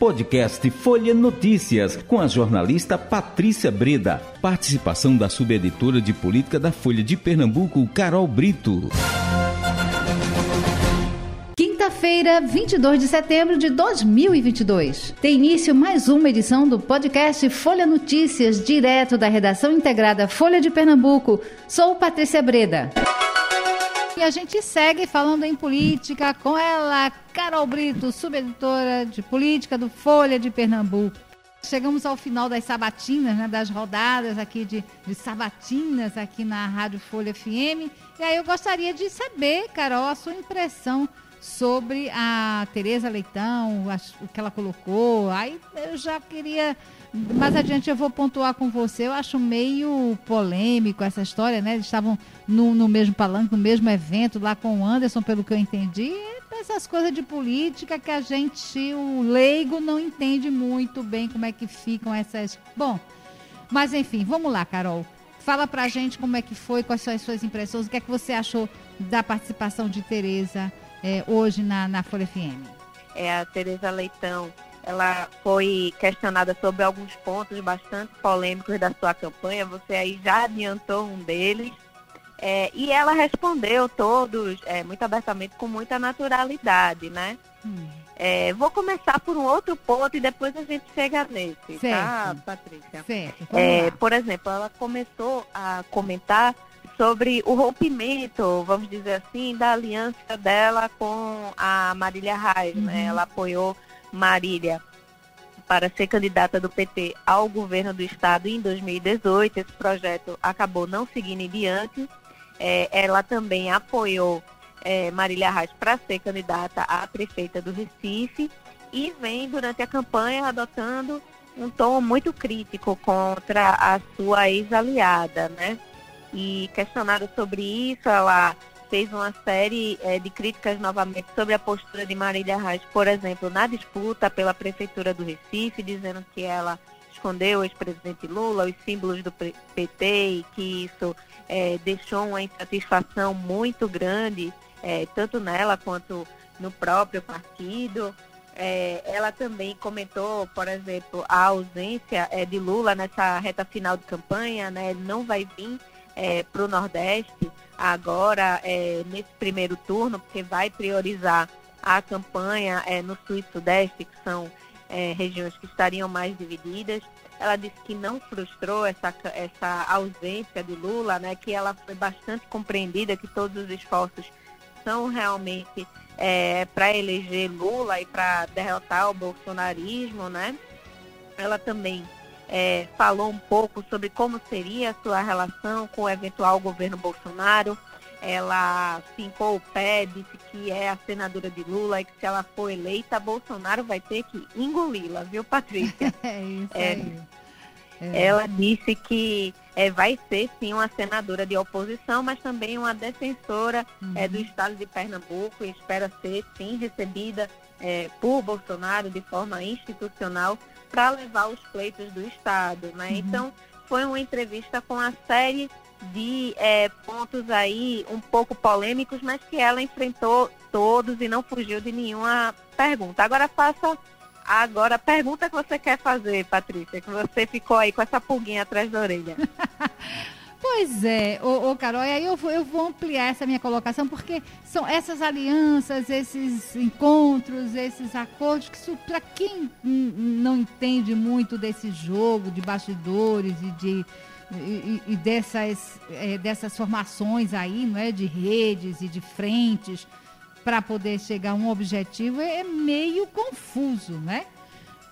Podcast Folha Notícias, com a jornalista Patrícia Breda. Participação da subeditora de política da Folha de Pernambuco, Carol Brito. Quinta-feira, 22 de setembro de 2022. Tem início mais uma edição do podcast Folha Notícias, direto da redação integrada Folha de Pernambuco. Sou Patrícia Breda. E a gente segue falando em política com ela, Carol Brito, subeditora de política do Folha de Pernambuco. Chegamos ao final das sabatinas, né, das rodadas aqui de, de sabatinas aqui na Rádio Folha FM. E aí eu gostaria de saber, Carol, a sua impressão sobre a Tereza Leitão, o que ela colocou. Aí eu já queria mais adiante eu vou pontuar com você. Eu acho meio polêmico essa história, né? Eles estavam no, no mesmo palanque, no mesmo evento lá com o Anderson, pelo que eu entendi. Essas coisas de política que a gente, o leigo, não entende muito bem como é que ficam essas. Bom, mas enfim, vamos lá, Carol. Fala pra gente como é que foi, quais são as suas impressões, o que é que você achou da participação de Tereza é, hoje na, na Folha FM. É, a Tereza Leitão ela foi questionada sobre alguns pontos bastante polêmicos da sua campanha. Você aí já adiantou um deles. É, e ela respondeu todos é, muito abertamente, com muita naturalidade, né? Hum. É, vou começar por um outro ponto e depois a gente chega nesse, tá, certo. tá, Patrícia? Certo. É, por exemplo, ela começou a comentar sobre o rompimento, vamos dizer assim, da aliança dela com a Marília Reis, né? uhum. né? Ela apoiou Marília para ser candidata do PT ao governo do estado em 2018. Esse projeto acabou não seguindo em diante. É, ela também apoiou é, Marília Reis para ser candidata à prefeita do Recife e vem durante a campanha adotando um tom muito crítico contra a sua ex-aliada, né? E questionada sobre isso, ela fez uma série é, de críticas novamente sobre a postura de Marília Reis, por exemplo, na disputa pela Prefeitura do Recife, dizendo que ela escondeu o ex-presidente Lula, os símbolos do PT e que isso é, deixou uma insatisfação muito grande, é, tanto nela quanto no próprio partido. Ela também comentou, por exemplo, a ausência de Lula nessa reta final de campanha, né? ele não vai vir é, para o Nordeste agora é, nesse primeiro turno, porque vai priorizar a campanha é, no Sul e Sudeste, que são é, regiões que estariam mais divididas. Ela disse que não frustrou essa, essa ausência de Lula, né, que ela foi bastante compreendida, que todos os esforços são realmente é, para eleger Lula e para derrotar o bolsonarismo, né? Ela também é, falou um pouco sobre como seria a sua relação com o eventual governo Bolsonaro. Ela fincou o pé, disse que é a senadora de Lula e que se ela for eleita, Bolsonaro vai ter que engoli-la, viu, Patrícia? é isso é, aí. É. Ela disse que é, vai ser sim uma senadora de oposição, mas também uma defensora uhum. é, do estado de Pernambuco e espera ser sim recebida é, por Bolsonaro de forma institucional para levar os pleitos do Estado. Né? Uhum. Então, foi uma entrevista com uma série de é, pontos aí um pouco polêmicos, mas que ela enfrentou todos e não fugiu de nenhuma pergunta. Agora faça agora a pergunta que você quer fazer, Patrícia, que você ficou aí com essa pulguinha atrás da orelha. Pois é, ô, ô Carol, e aí eu vou, eu vou ampliar essa minha colocação, porque são essas alianças, esses encontros, esses acordos, que para quem não entende muito desse jogo de bastidores e de e, e dessas, é, dessas formações aí, não é, de redes e de frentes para poder chegar a um objetivo é meio confuso, né?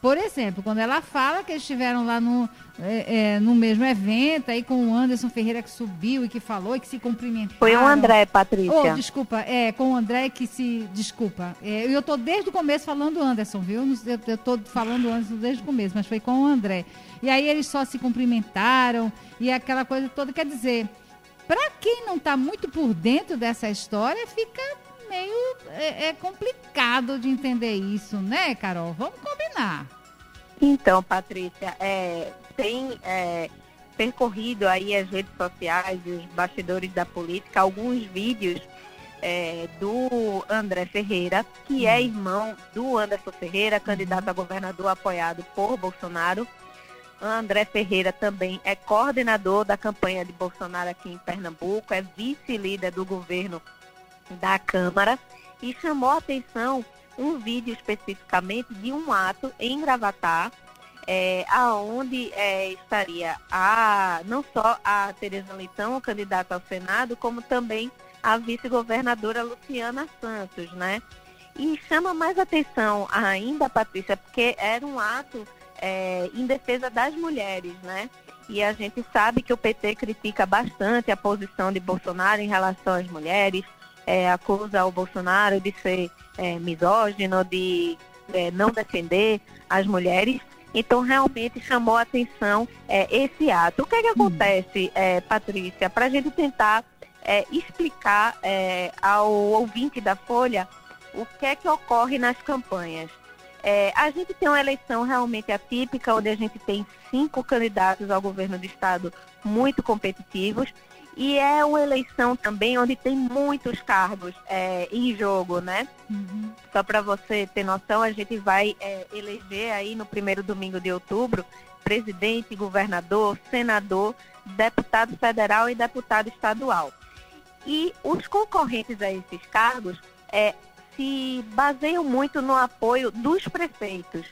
Por exemplo, quando ela fala que eles estiveram lá no, é, é, no mesmo evento, aí com o Anderson Ferreira que subiu e que falou e que se cumprimentou. Foi o André, Patrícia. Oh, desculpa, é, com o André que se. Desculpa. É, eu estou desde o começo falando Anderson, viu? Eu estou falando Anderson desde o começo, mas foi com o André. E aí eles só se cumprimentaram e aquela coisa toda. Quer dizer, para quem não está muito por dentro dessa história, fica meio é, é, complicado de entender isso, né, Carol? Vamos combinar. Então, Patrícia, é, tem é, percorrido aí as redes sociais e os bastidores da política alguns vídeos é, do André Ferreira, que é irmão do Anderson Ferreira, candidato a governador apoiado por Bolsonaro. André Ferreira também é coordenador da campanha de Bolsonaro aqui em Pernambuco, é vice-líder do governo da Câmara e chamou a atenção um vídeo especificamente de um ato em Gravatar, é, aonde é, estaria a, não só a Tereza Leitão, candidata ao Senado, como também a vice-governadora Luciana Santos, né? E chama mais atenção ainda, Patrícia, porque era um ato é, em defesa das mulheres, né? E a gente sabe que o PT critica bastante a posição de Bolsonaro em relação às mulheres, é, acusa o Bolsonaro de ser é, misógino, de é, não defender as mulheres. Então, realmente chamou a atenção é, esse ato. O que, é que acontece, é, Patrícia, para a gente tentar é, explicar ao ouvinte da Folha o que é que ocorre nas campanhas? É, a gente tem uma eleição realmente atípica, onde a gente tem cinco candidatos ao governo do estado muito competitivos. E é uma eleição também onde tem muitos cargos é, em jogo, né? Uhum. Só para você ter noção, a gente vai é, eleger aí no primeiro domingo de outubro presidente, governador, senador, deputado federal e deputado estadual. E os concorrentes a esses cargos é, se baseiam muito no apoio dos prefeitos,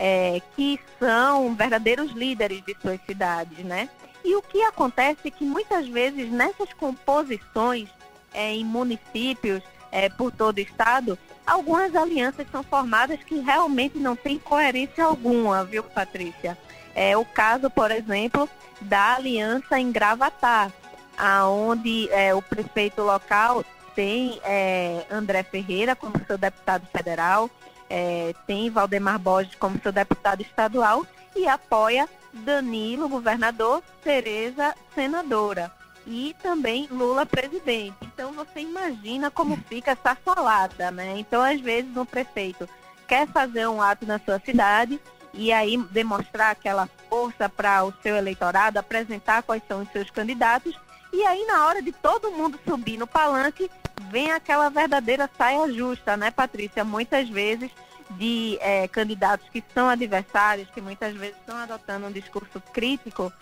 é, que são verdadeiros líderes de suas cidades, né? E o que acontece é que muitas vezes nessas composições é, em municípios é, por todo o estado, algumas alianças são formadas que realmente não têm coerência alguma, viu, Patrícia? É o caso, por exemplo, da aliança em Gravatar, aonde é, o prefeito local tem é, André Ferreira como seu deputado federal, é, tem Valdemar Borges como seu deputado estadual e apoia Danilo, governador, Tereza, senadora. E também Lula, presidente. Então você imagina como fica essa salada, né? Então, às vezes, um prefeito quer fazer um ato na sua cidade e aí demonstrar aquela força para o seu eleitorado, apresentar quais são os seus candidatos. E aí, na hora de todo mundo subir no palanque, vem aquela verdadeira saia justa, né, Patrícia? Muitas vezes de é, candidatos que são adversários, que muitas vezes estão adotando um discurso crítico,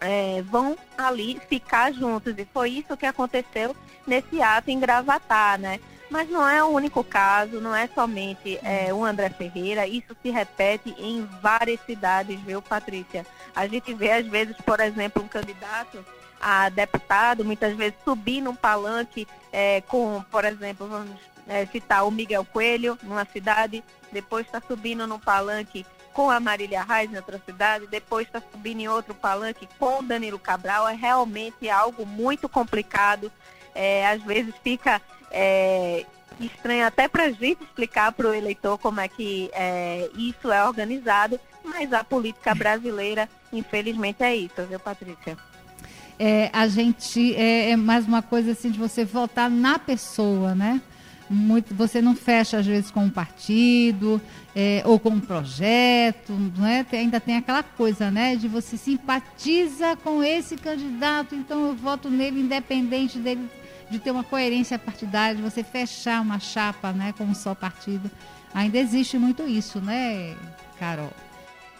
é, vão ali ficar juntos. E foi isso que aconteceu nesse ato em Gravatar, né? Mas não é o único caso, não é somente é, o André Ferreira, isso se repete em várias cidades, viu, Patrícia? A gente vê, às vezes, por exemplo, um candidato a deputado, muitas vezes subir num palanque é, com, por exemplo, vamos é, citar o Miguel Coelho, numa cidade, depois está subindo num palanque com a Marília Reis em outra cidade, depois está subindo em outro palanque com o Danilo Cabral, é realmente algo muito complicado. É, às vezes fica é, estranho até para a gente explicar para o eleitor como é que é, isso é organizado, mas a política brasileira, infelizmente, é isso, viu, Patrícia? É, a gente é, é mais uma coisa assim de você votar na pessoa, né? Muito, você não fecha às vezes com um partido é, ou com um projeto, não é? Tem, ainda tem aquela coisa, né, de você simpatiza com esse candidato, então eu voto nele independente dele de ter uma coerência partidária, de você fechar uma chapa, né, com um só partido. Ainda existe muito isso, né, Carol?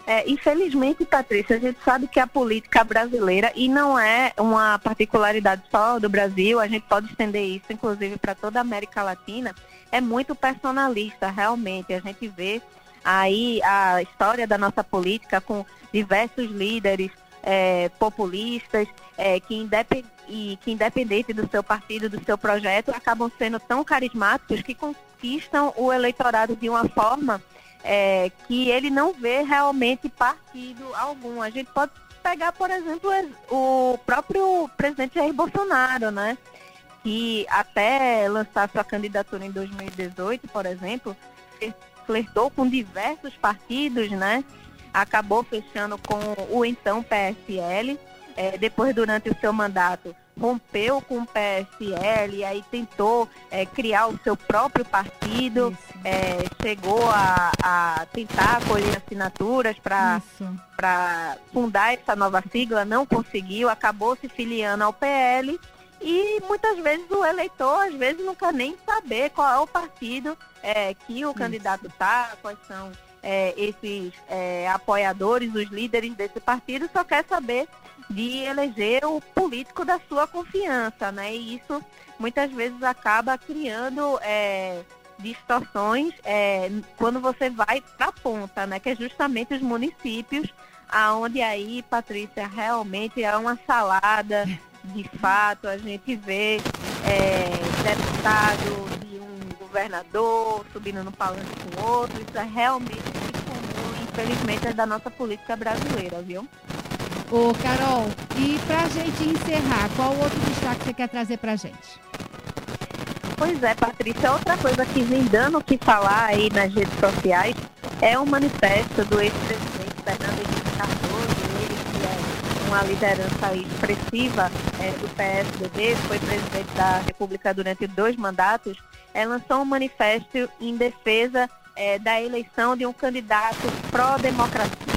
É, infelizmente, Patrícia, a gente sabe que a política brasileira, e não é uma particularidade só do Brasil, a gente pode estender isso, inclusive, para toda a América Latina, é muito personalista, realmente. A gente vê aí a história da nossa política com diversos líderes é, populistas é, que, independ, e, que, independente do seu partido, do seu projeto, acabam sendo tão carismáticos que conquistam o eleitorado de uma forma é, que ele não vê realmente partido algum. A gente pode pegar, por exemplo, o próprio presidente Jair Bolsonaro, né? Que até lançar sua candidatura em 2018, por exemplo, flertou com diversos partidos, né? Acabou fechando com o então PSL. É, depois, durante o seu mandato, rompeu com o PSL, aí tentou é, criar o seu próprio partido, é, chegou a, a, tentar colher assinaturas para fundar essa nova sigla, não conseguiu, acabou se filiando ao PL e muitas vezes o eleitor, às vezes, não quer nem saber qual é o partido é, que o candidato está, quais são é, esses é, apoiadores, os líderes desse partido, só quer saber de eleger o político da sua confiança, né? E isso muitas vezes acaba criando é, distorções é, quando você vai para a ponta, né? Que é justamente os municípios, aonde aí, Patrícia, realmente é uma salada de fato, a gente vê é, deputado de um governador subindo no palanque com outro, isso é realmente muito comum, infelizmente, é da nossa política brasileira, viu? Ô, Carol, e pra gente encerrar, qual outro destaque você quer trazer pra gente? Pois é, Patrícia, outra coisa que vem dando o que falar aí nas redes sociais é o manifesto do ex-presidente Fernando Henrique Cardoso, ele que é uma liderança expressiva é, do PSDB, foi presidente da República durante dois mandatos, é, lançou um manifesto em defesa é, da eleição de um candidato pró-democracia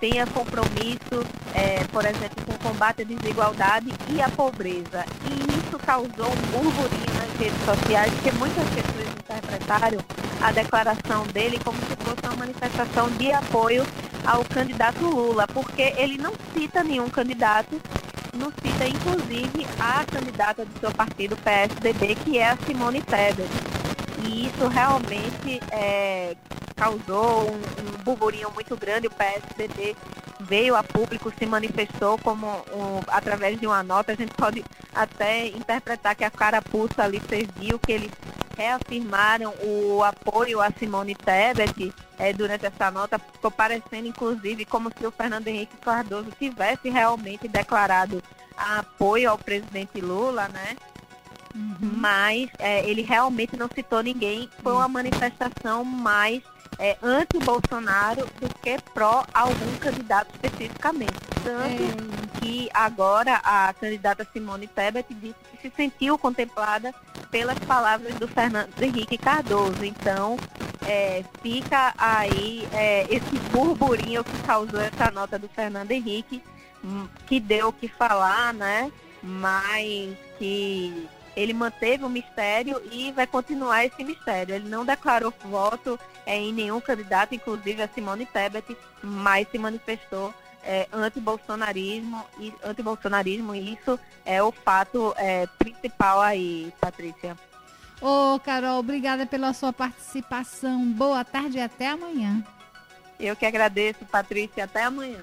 tenha compromisso, é, por exemplo, com o combate à desigualdade e à pobreza. E isso causou um burburinho nas redes sociais, porque muitas pessoas interpretaram a declaração dele como se fosse uma manifestação de apoio ao candidato Lula, porque ele não cita nenhum candidato, não cita inclusive a candidata do seu partido PSDB, que é a Simone Tebet. E isso realmente é, causou um, um burburinho muito grande. O PSDB veio a público, se manifestou como um, através de uma nota. A gente pode até interpretar que a carapuça ali serviu, que eles reafirmaram o apoio a Simone Tebet é, durante essa nota, ficou parecendo inclusive como se o Fernando Henrique Cardoso tivesse realmente declarado apoio ao presidente Lula, né? Uhum. Mas é, ele realmente não citou ninguém. Foi uma manifestação mais é, anti-Bolsonaro do que pró algum candidato especificamente. Tanto é. que agora a candidata Simone Tebet disse que se sentiu contemplada pelas palavras do Fernando Henrique Cardoso. Então, é, fica aí é, esse burburinho que causou essa nota do Fernando Henrique, hum, que deu o que falar, né? Mas que ele manteve o mistério e vai continuar esse mistério. Ele não declarou voto é, em nenhum candidato, inclusive a Simone Tebet, mas se manifestou é, anti-bolsonarismo e anti-bolsonarismo, e isso é o fato é, principal aí, Patrícia. Ô, Carol, obrigada pela sua participação. Boa tarde e até amanhã. Eu que agradeço, Patrícia. Até amanhã.